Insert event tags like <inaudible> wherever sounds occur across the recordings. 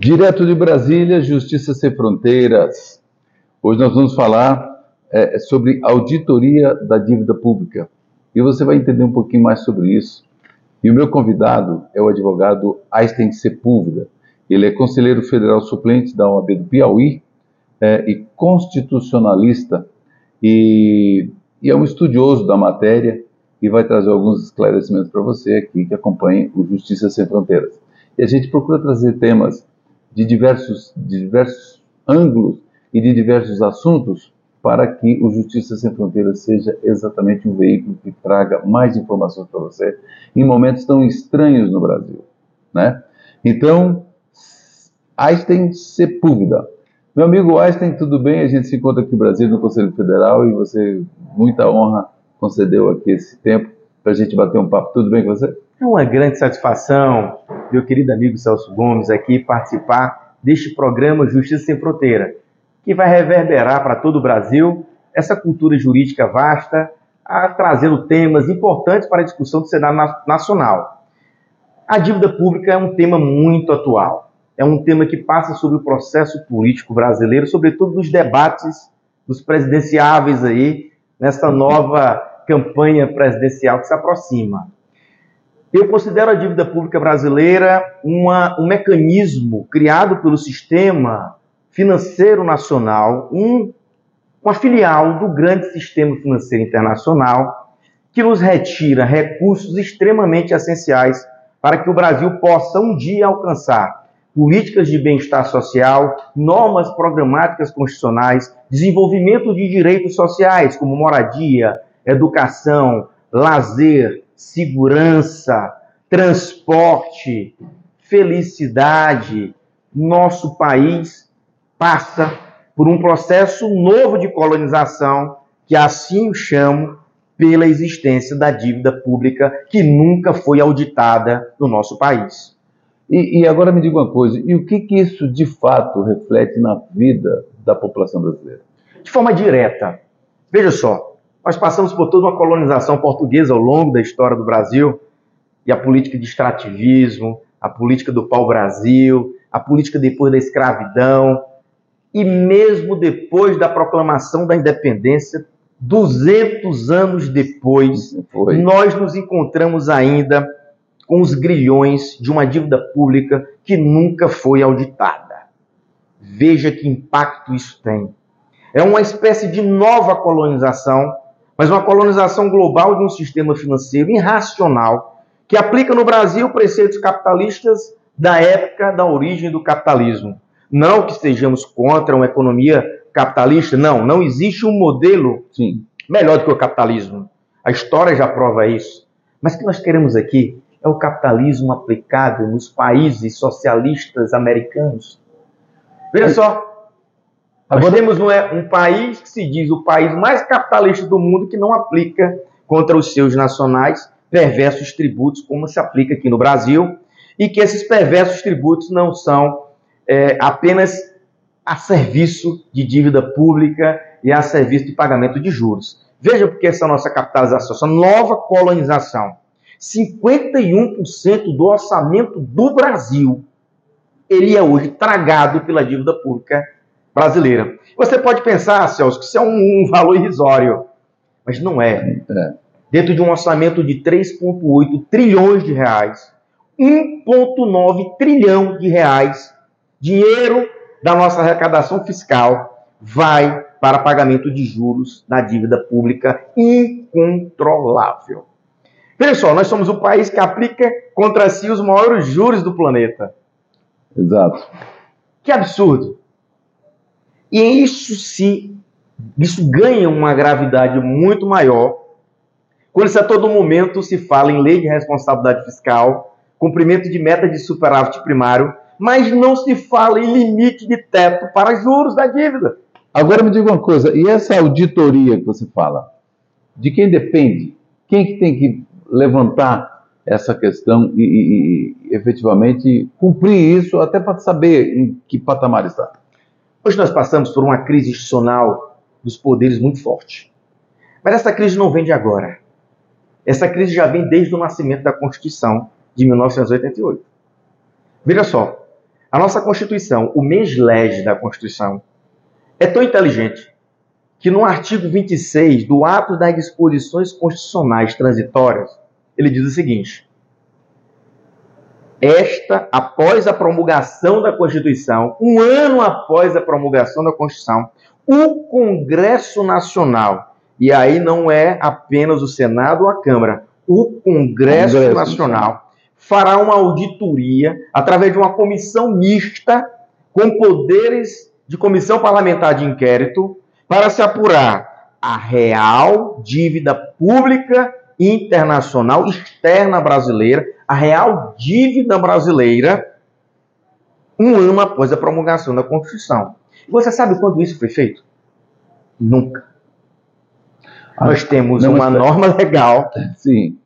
Direto de Brasília, Justiça Sem Fronteiras. Hoje nós vamos falar é, sobre auditoria da dívida pública. E você vai entender um pouquinho mais sobre isso. E o meu convidado é o advogado Einstein Sepúlveda. Ele é conselheiro federal suplente da OAB do Piauí é, e constitucionalista e, e é um estudioso da matéria e vai trazer alguns esclarecimentos para você aqui que acompanhe o Justiça Sem Fronteiras. E a gente procura trazer temas de diversos, de diversos ângulos e de diversos assuntos para que o Justiça Sem Fronteiras seja exatamente um veículo que traga mais informações para você em momentos tão estranhos no Brasil, né? Então, Einstein Sepúlveda. Meu amigo Einstein, tudo bem? A gente se encontra aqui no Brasil, no Conselho Federal, e você, muita honra, concedeu aqui esse tempo para a gente bater um papo. Tudo bem com você? É uma grande satisfação, meu querido amigo Celso Gomes, aqui participar deste programa Justiça Sem Fronteira, que vai reverberar para todo o Brasil essa cultura jurídica vasta, trazendo temas importantes para a discussão do Senado Nacional. A dívida pública é um tema muito atual. É um tema que passa sobre o processo político brasileiro, sobretudo nos debates dos presidenciáveis aí, nessa nova campanha presidencial que se aproxima. Eu considero a dívida pública brasileira uma, um mecanismo criado pelo sistema financeiro nacional, um, uma filial do grande sistema financeiro internacional, que nos retira recursos extremamente essenciais para que o Brasil possa um dia alcançar políticas de bem-estar social, normas programáticas constitucionais, desenvolvimento de direitos sociais, como moradia, educação, lazer, segurança, transporte, felicidade. Nosso país passa por um processo novo de colonização, que assim o chamo, pela existência da dívida pública que nunca foi auditada no nosso país. E, e, agora me diga uma coisa, e o que, que isso de fato reflete na vida da população brasileira? De forma direta. Veja só, nós passamos por toda uma colonização portuguesa ao longo da história do Brasil e a política de extrativismo, a política do pau-brasil, a política depois da escravidão e mesmo depois da proclamação da independência, 200 anos depois, Foi. nós nos encontramos ainda com os grilhões de uma dívida pública que nunca foi auditada. Veja que impacto isso tem. É uma espécie de nova colonização mas uma colonização global de um sistema financeiro irracional que aplica no Brasil preceitos capitalistas da época da origem do capitalismo. Não que estejamos contra uma economia capitalista, não, não existe um modelo Sim. melhor do que o capitalismo. A história já prova isso. Mas o que nós queremos aqui é o capitalismo aplicado nos países socialistas americanos. Veja só, nós temos é, um país que se diz o país mais capitalista do mundo que não aplica contra os seus nacionais perversos tributos, como se aplica aqui no Brasil, e que esses perversos tributos não são é, apenas a serviço de dívida pública e a serviço de pagamento de juros. Veja porque essa nossa capitalização, essa nova colonização, 51% do orçamento do Brasil, ele é hoje tragado pela dívida pública brasileira. Você pode pensar, Celso, que isso é um, um valor irrisório, mas não é. é. Dentro de um orçamento de 3,8 trilhões de reais, 1,9 trilhão de reais, dinheiro da nossa arrecadação fiscal vai para pagamento de juros na dívida pública incontrolável. Veja só, nós somos o país que aplica contra si os maiores juros do planeta. Exato. Que absurdo. E isso se isso ganha uma gravidade muito maior quando se a todo momento se fala em lei de responsabilidade fiscal, cumprimento de meta de superávit primário, mas não se fala em limite de teto para juros da dívida. Agora me diga uma coisa, e essa auditoria que você fala, de quem depende? Quem que tem que levantar essa questão e, e, e efetivamente cumprir isso, até para saber em que patamar está? Hoje nós passamos por uma crise institucional dos poderes muito forte. Mas essa crise não vem de agora. Essa crise já vem desde o nascimento da Constituição de 1988. Veja só, A nossa Constituição, o mês lege da Constituição, é tão inteligente que no artigo 26 do ato das disposições constitucionais transitórias, ele diz o seguinte: esta, após a promulgação da Constituição, um ano após a promulgação da Constituição, o Congresso Nacional, e aí não é apenas o Senado ou a Câmara, o Congresso, Congresso Nacional fará uma auditoria através de uma comissão mista com poderes de comissão parlamentar de inquérito para se apurar a real dívida pública internacional externa brasileira, a real dívida brasileira, um ano após a promulgação da Constituição. Você sabe quando isso foi feito? Nunca. Ah, Nós temos uma norma legal Sim.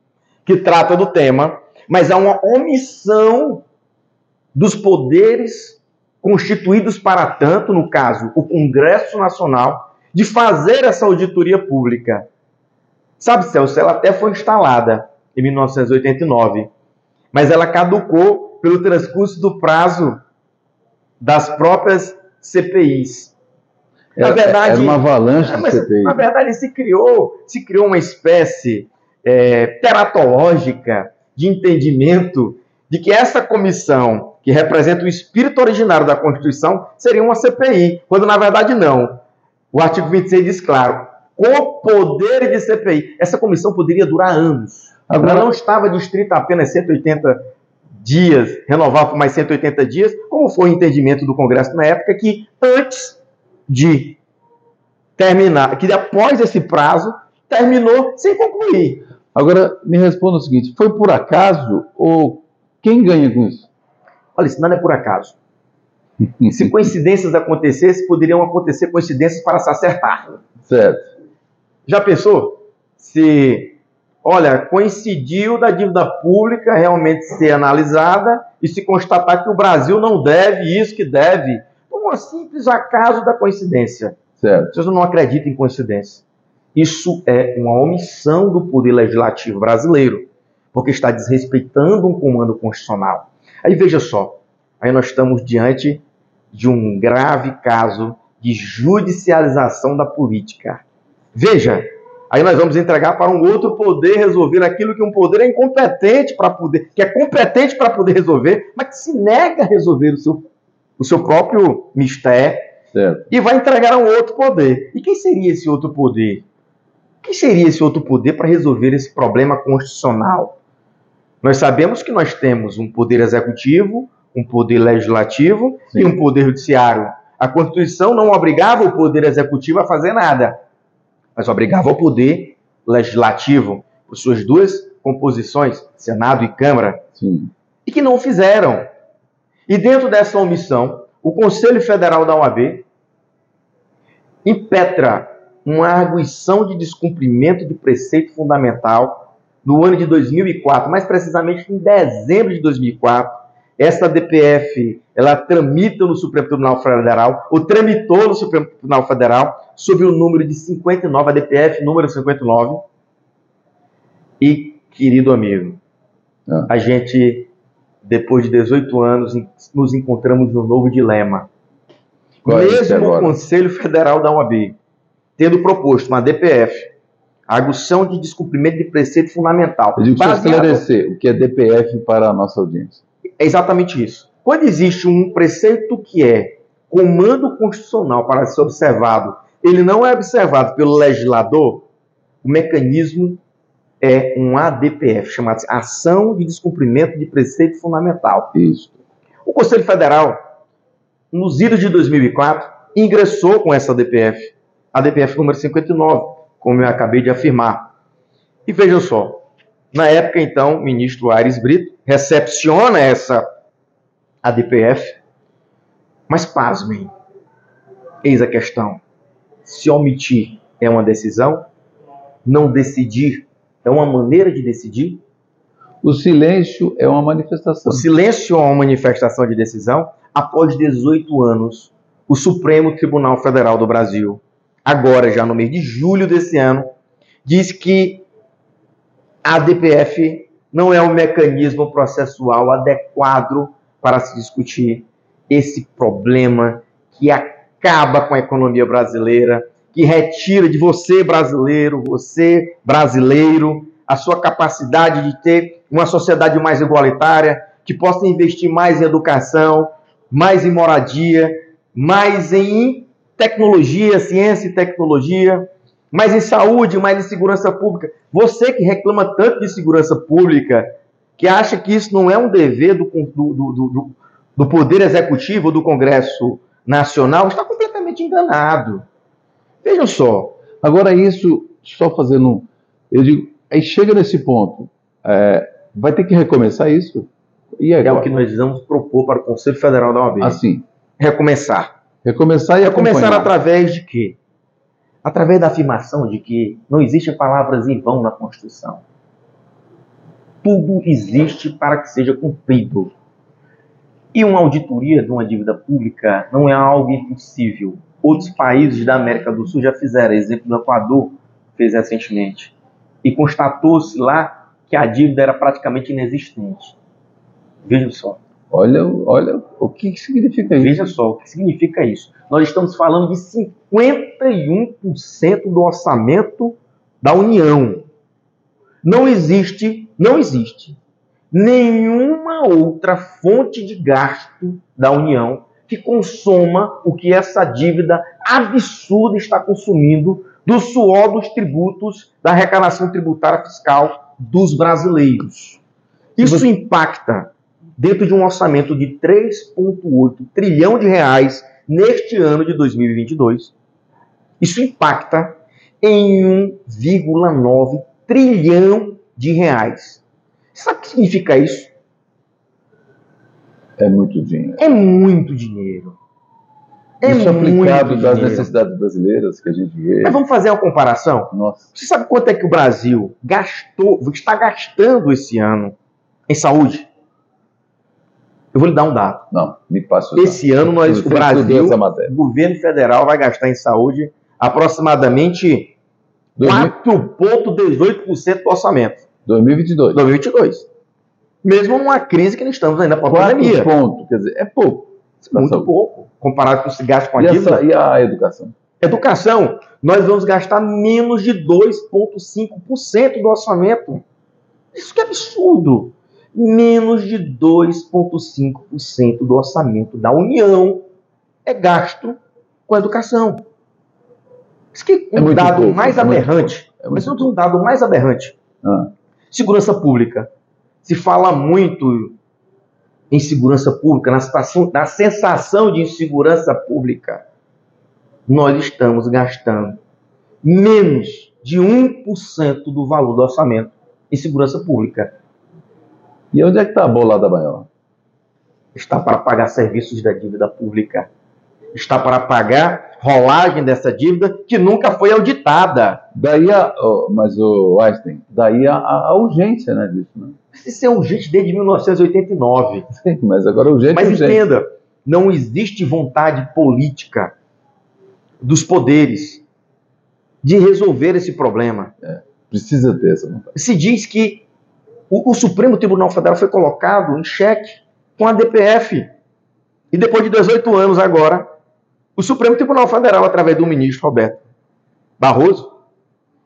que trata do tema, mas há uma omissão dos poderes constituídos para tanto, no caso, o Congresso Nacional, de fazer essa auditoria pública. Sabe, Celso, ela até foi instalada em 1989, mas ela caducou pelo transcurso do prazo das próprias CPIs. Na verdade, era uma avalanche de CPI. Na verdade, se criou, se criou uma espécie é, teratológica de entendimento de que essa comissão, que representa o espírito originário da Constituição, seria uma CPI, quando na verdade não. O artigo 26 diz claro, com poder de CPI. Essa comissão poderia durar anos. Agora, Ela não estava distrita apenas 180 dias, renovar por mais 180 dias, como foi o entendimento do Congresso na época, que antes de terminar, que após esse prazo, terminou sem concluir. Agora, me responda o seguinte: foi por acaso ou quem ganha com isso? Olha, isso nada é por acaso. <laughs> Se coincidências acontecessem, poderiam acontecer coincidências para se acertar. Certo. Já pensou? Se, olha, coincidiu da dívida pública realmente ser analisada e se constatar que o Brasil não deve isso que deve, por um simples acaso da coincidência. Certo. Vocês não acreditam em coincidência. Isso é uma omissão do poder legislativo brasileiro, porque está desrespeitando um comando constitucional. Aí veja só, aí nós estamos diante de um grave caso de judicialização da política. Veja, aí nós vamos entregar para um outro poder resolver aquilo que um poder é incompetente para poder, que é competente para poder resolver, mas que se nega a resolver o seu, o seu próprio mistério certo. e vai entregar a um outro poder. E quem seria esse outro poder? Quem seria esse outro poder para resolver esse problema constitucional? Nós sabemos que nós temos um poder executivo, um poder legislativo Sim. e um poder judiciário. A Constituição não obrigava o poder executivo a fazer nada mas obrigava o poder legislativo, por suas duas composições, Senado e Câmara, Sim. e que não fizeram. E dentro dessa omissão, o Conselho Federal da OAB impetra uma arguição de descumprimento de preceito fundamental no ano de 2004, mais precisamente em dezembro de 2004, essa DPF, ela tramita no Supremo Tribunal Federal, ou tramitou no Supremo Tribunal Federal, sob o número de 59, a DPF número 59. E, querido amigo, ah. a gente, depois de 18 anos, nos encontramos num novo dilema. Qual é Mesmo o Conselho Federal da OAB, tendo proposto uma DPF, arguição de descumprimento de preceito fundamental. Eu digo esclarecer o que é DPF para a nossa audiência é exatamente isso. Quando existe um preceito que é comando constitucional para ser observado, ele não é observado pelo legislador, o mecanismo é um ADPF, chamado Ação de Descumprimento de Preceito Fundamental. Isso. O Conselho Federal, nos idos de 2004, ingressou com essa ADPF, ADPF número 59, como eu acabei de afirmar. E vejam só, na época, então, o ministro Aires Brito recepciona essa ADPF, mas pasmem, eis a questão. Se omitir é uma decisão, não decidir é uma maneira de decidir? O silêncio é uma manifestação. O silêncio é uma manifestação de decisão. Após 18 anos, o Supremo Tribunal Federal do Brasil, agora já no mês de julho desse ano, diz que a DPF não é um mecanismo processual adequado para se discutir esse problema que acaba com a economia brasileira, que retira de você, brasileiro, você, brasileiro, a sua capacidade de ter uma sociedade mais igualitária, que possa investir mais em educação, mais em moradia, mais em tecnologia, ciência e tecnologia, mais em saúde, mais em segurança pública. Você que reclama tanto de segurança pública, que acha que isso não é um dever do, do, do, do, Poder Executivo ou do Congresso Nacional, está completamente enganado. Vejam só. Agora, isso, só fazendo. Eu digo, aí chega nesse ponto, é, vai ter que recomeçar isso? E agora? É o que nós vamos propor para o Conselho Federal da OAB. Assim. Recomeçar. Recomeçar e Recomeçar através de quê? Através da afirmação de que não existem palavras em vão na Constituição. Tudo existe para que seja cumprido. E uma auditoria de uma dívida pública não é algo impossível. Outros países da América do Sul já fizeram, exemplo do Equador fez recentemente. E constatou-se lá que a dívida era praticamente inexistente. Veja só. Olha, olha o que significa isso. Veja só o que significa isso. Nós estamos falando de 51% do orçamento da União. Não existe, não existe nenhuma outra fonte de gasto da União que consoma o que essa dívida absurda está consumindo do suor dos tributos da arrecadação tributária fiscal dos brasileiros. Isso impacta dentro de um orçamento de 3,8 trilhão de reais neste ano de 2022. Isso impacta em 1,9 trilhão de reais. Sabe o que significa isso? É muito dinheiro. É muito dinheiro. É isso aplicado das necessidades brasileiras que a gente vê. Mas vamos fazer uma comparação? Nossa. Você sabe quanto é que o Brasil gastou, está gastando esse ano em saúde? Eu vou lhe dar um dado. Não, me passe. Esse ano nós, o Brasil, o governo federal vai gastar em saúde aproximadamente 4,18% do orçamento. 2022. 2022. Mesmo numa crise que nós estamos ainda com a pandemia. ponto, quer dizer, é pouco. Muito pouco, comparado com o gasto com a dívida. E a educação? Educação, nós vamos gastar menos de 2,5% do orçamento. Isso que é absurdo. Menos de 2,5% do orçamento da União é gasto com a educação. Isso que é um dado pouco, mais é aberrante. É mas um dado mais aberrante. Ah. Segurança pública. Se fala muito em segurança pública, na, situação, na sensação de insegurança pública. Nós estamos gastando menos de 1% do valor do orçamento em segurança pública. E onde é que está a bolada maior? Está para pagar serviços da dívida pública. Está para pagar rolagem dessa dívida que nunca foi auditada. Daí a, oh, mas o Einstein, daí a, a, urgência né, disso. Né? Isso é urgente desde 1989. Sim, mas agora urgente. Mas é urgente. entenda, não existe vontade política dos poderes de resolver esse problema. É, precisa ter essa vontade. Se diz que o, o Supremo Tribunal Federal foi colocado em xeque com a DPF. E depois de 18 anos agora, o Supremo Tribunal Federal, através do ministro Roberto Barroso,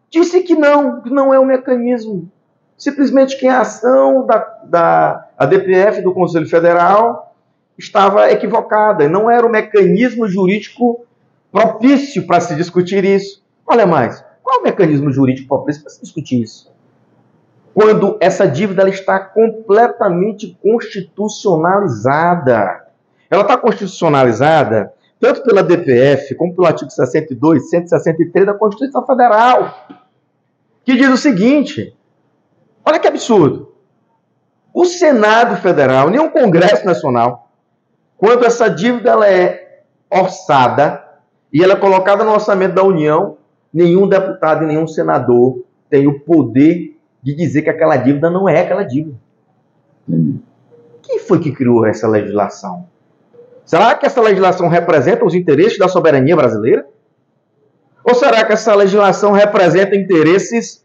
disse que não, que não é um mecanismo. Simplesmente que a ação da, da a DPF do Conselho Federal estava equivocada. Não era o mecanismo jurídico propício para se discutir isso. Olha mais, qual é o mecanismo jurídico propício para se discutir isso? Quando essa dívida ela está completamente constitucionalizada. Ela está constitucionalizada tanto pela DPF como pelo artigo 62, 163 da Constituição Federal, que diz o seguinte: olha que absurdo. O Senado Federal, nem Congresso Nacional, quando essa dívida ela é orçada e ela é colocada no orçamento da União, nenhum deputado e nenhum senador tem o poder de dizer que aquela dívida não é aquela dívida. Quem foi que criou essa legislação? Será que essa legislação representa os interesses da soberania brasileira? Ou será que essa legislação representa interesses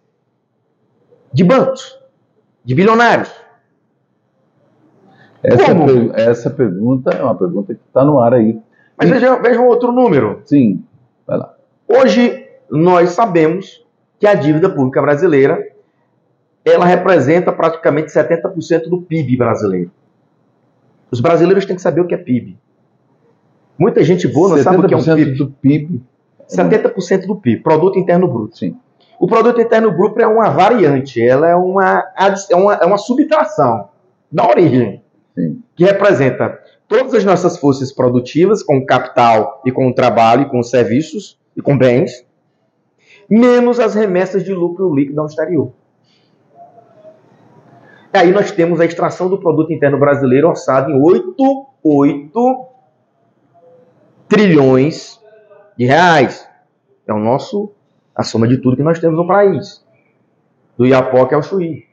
de bancos, de bilionários? Essa, per essa pergunta é uma pergunta que está no ar aí. Mas veja, veja um outro número. Sim, vai lá. Hoje, nós sabemos que a dívida pública brasileira ela representa praticamente 70% do PIB brasileiro. Os brasileiros têm que saber o que é PIB. Muita gente boa não sabe o que é um PIB. do PIB. 70% do PIB, Produto Interno Bruto. Sim. O Produto Interno Bruto é uma variante, ela é uma, é uma, é uma subtração da origem, Sim. que representa todas as nossas forças produtivas, com capital e com trabalho, e com serviços e com bens, menos as remessas de lucro líquido ao exterior. E aí nós temos a extração do produto interno brasileiro orçado em 8, 8 trilhões de reais. É o nosso a soma de tudo que nós temos no país. Do Iapoque ao Chuí.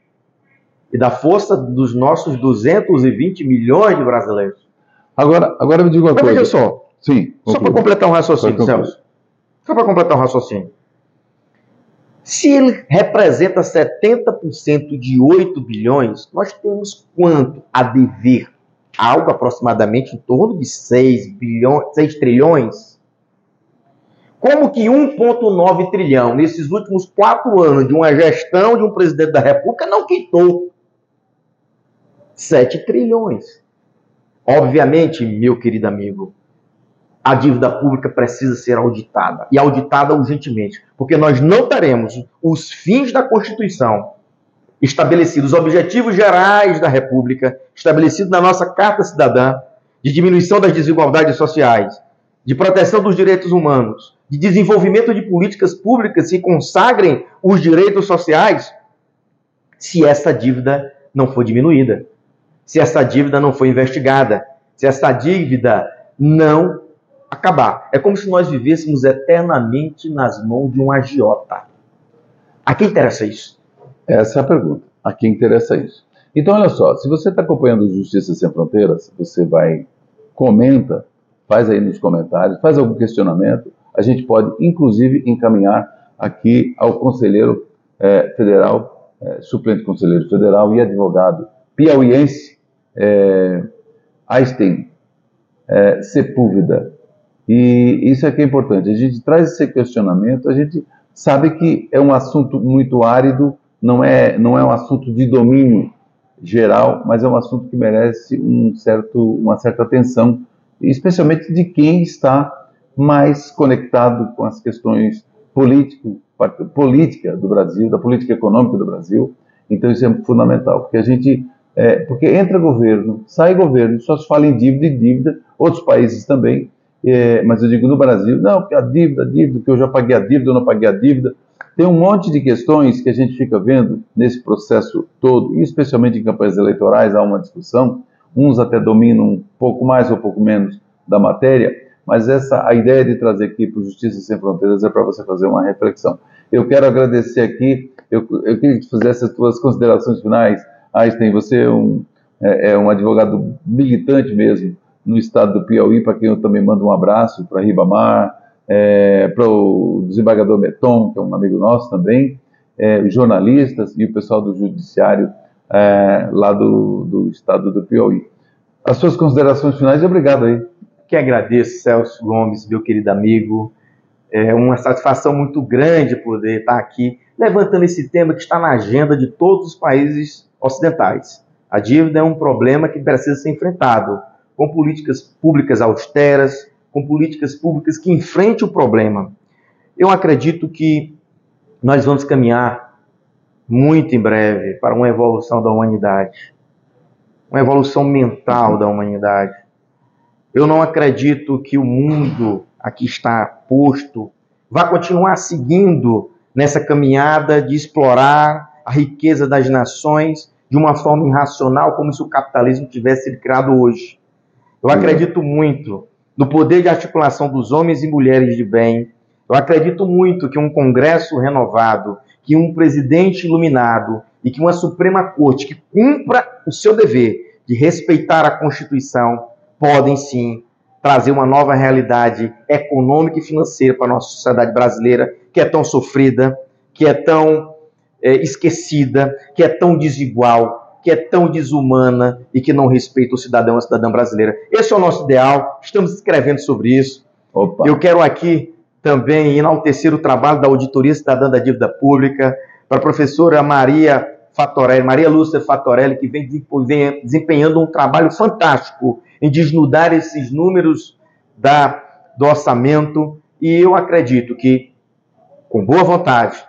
E da força dos nossos 220 milhões de brasileiros. Agora, agora me diga uma Mas coisa. veja só. Sim. Só para completar um raciocínio, Celso. Só para completar um raciocínio. Se ele representa 70% de 8 bilhões, nós temos quanto a dever? Algo aproximadamente em torno de 6, bilhões, 6 trilhões. Como que 1,9 trilhão nesses últimos quatro anos de uma gestão de um presidente da República não quitou 7 trilhões? Obviamente, meu querido amigo, a dívida pública precisa ser auditada e auditada urgentemente, porque nós não teremos os fins da Constituição estabelecidos, os objetivos gerais da República, estabelecidos na nossa Carta Cidadã, de diminuição das desigualdades sociais, de proteção dos direitos humanos, de desenvolvimento de políticas públicas que consagrem os direitos sociais, se essa dívida não for diminuída, se essa dívida não for investigada, se essa dívida não acabar. É como se nós vivêssemos eternamente nas mãos de um agiota. A quem interessa isso? Essa é a pergunta. A quem interessa isso? Então, olha só, se você está acompanhando Justiça Sem Fronteiras, você vai, comenta, faz aí nos comentários, faz algum questionamento, a gente pode, inclusive, encaminhar aqui ao conselheiro é, federal, é, suplente conselheiro federal e advogado piauiense, é, Einstein Sepúlveda, e isso é que é importante. A gente traz esse questionamento, a gente sabe que é um assunto muito árido, não é, não é um assunto de domínio geral, mas é um assunto que merece um certo, uma certa atenção, especialmente de quem está mais conectado com as questões político, política do Brasil, da política econômica do Brasil. Então isso é fundamental, porque a gente, é, porque entra governo, sai governo, só se fala em dívida e dívida, outros países também, é, mas eu digo no Brasil, não, a dívida, a dívida, que eu já paguei a dívida, eu não paguei a dívida. Tem um monte de questões que a gente fica vendo nesse processo todo, e especialmente em campanhas eleitorais há uma discussão, uns até dominam um pouco mais ou um pouco menos da matéria, mas essa a ideia de trazer aqui para o Justiça Sem Fronteiras é para você fazer uma reflexão. Eu quero agradecer aqui, eu, eu queria que fizesse as suas considerações finais. Einstein, você é um, é, é um advogado militante mesmo, no estado do Piauí, para quem eu também mando um abraço, para Ribamar, é, para o desembargador Meton, que é um amigo nosso também, é, jornalistas e o pessoal do judiciário é, lá do, do estado do Piauí. As suas considerações finais e obrigado aí. Que agradeço, Celso Gomes, meu querido amigo. É uma satisfação muito grande poder estar aqui levantando esse tema que está na agenda de todos os países ocidentais. A dívida é um problema que precisa ser enfrentado com políticas públicas austeras, com políticas públicas que enfrentem o problema. Eu acredito que nós vamos caminhar muito em breve para uma evolução da humanidade, uma evolução mental da humanidade. Eu não acredito que o mundo aqui está posto vai continuar seguindo nessa caminhada de explorar a riqueza das nações de uma forma irracional, como se o capitalismo tivesse sido criado hoje. Eu acredito muito no poder de articulação dos homens e mulheres de bem. Eu acredito muito que um Congresso renovado, que um presidente iluminado e que uma Suprema Corte que cumpra o seu dever de respeitar a Constituição podem sim trazer uma nova realidade econômica e financeira para a nossa sociedade brasileira, que é tão sofrida, que é tão é, esquecida, que é tão desigual. Que é tão desumana e que não respeita o cidadão e a cidadã brasileira. Esse é o nosso ideal, estamos escrevendo sobre isso. Opa. Eu quero aqui também enaltecer o trabalho da Auditoria Cidadã da Dívida Pública, para a professora Maria Fatorelli, Maria Lúcia Fatorelli, que vem, desempenhando um trabalho fantástico em desnudar esses números da, do orçamento. E eu acredito que, com boa vontade,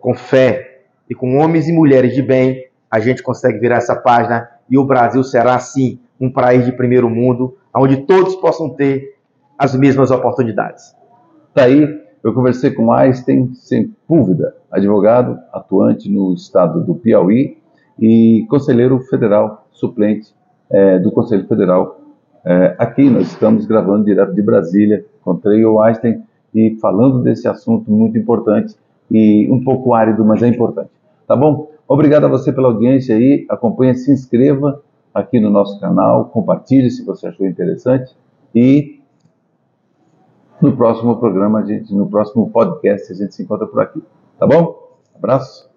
com fé e com homens e mulheres de bem, a gente consegue virar essa página e o Brasil será, sim, um país de primeiro mundo, onde todos possam ter as mesmas oportunidades. Daí, tá eu conversei com Einstein Sepúlveda, advogado atuante no estado do Piauí e conselheiro federal suplente é, do Conselho Federal. É, aqui nós estamos gravando direto de Brasília, encontrei o Einstein e falando desse assunto muito importante e um pouco árido, mas é importante. Tá bom? Obrigado a você pela audiência aí. Acompanhe, se inscreva aqui no nosso canal, compartilhe se você achou interessante e no próximo programa, gente, no próximo podcast, a gente se encontra por aqui. Tá bom? Abraço.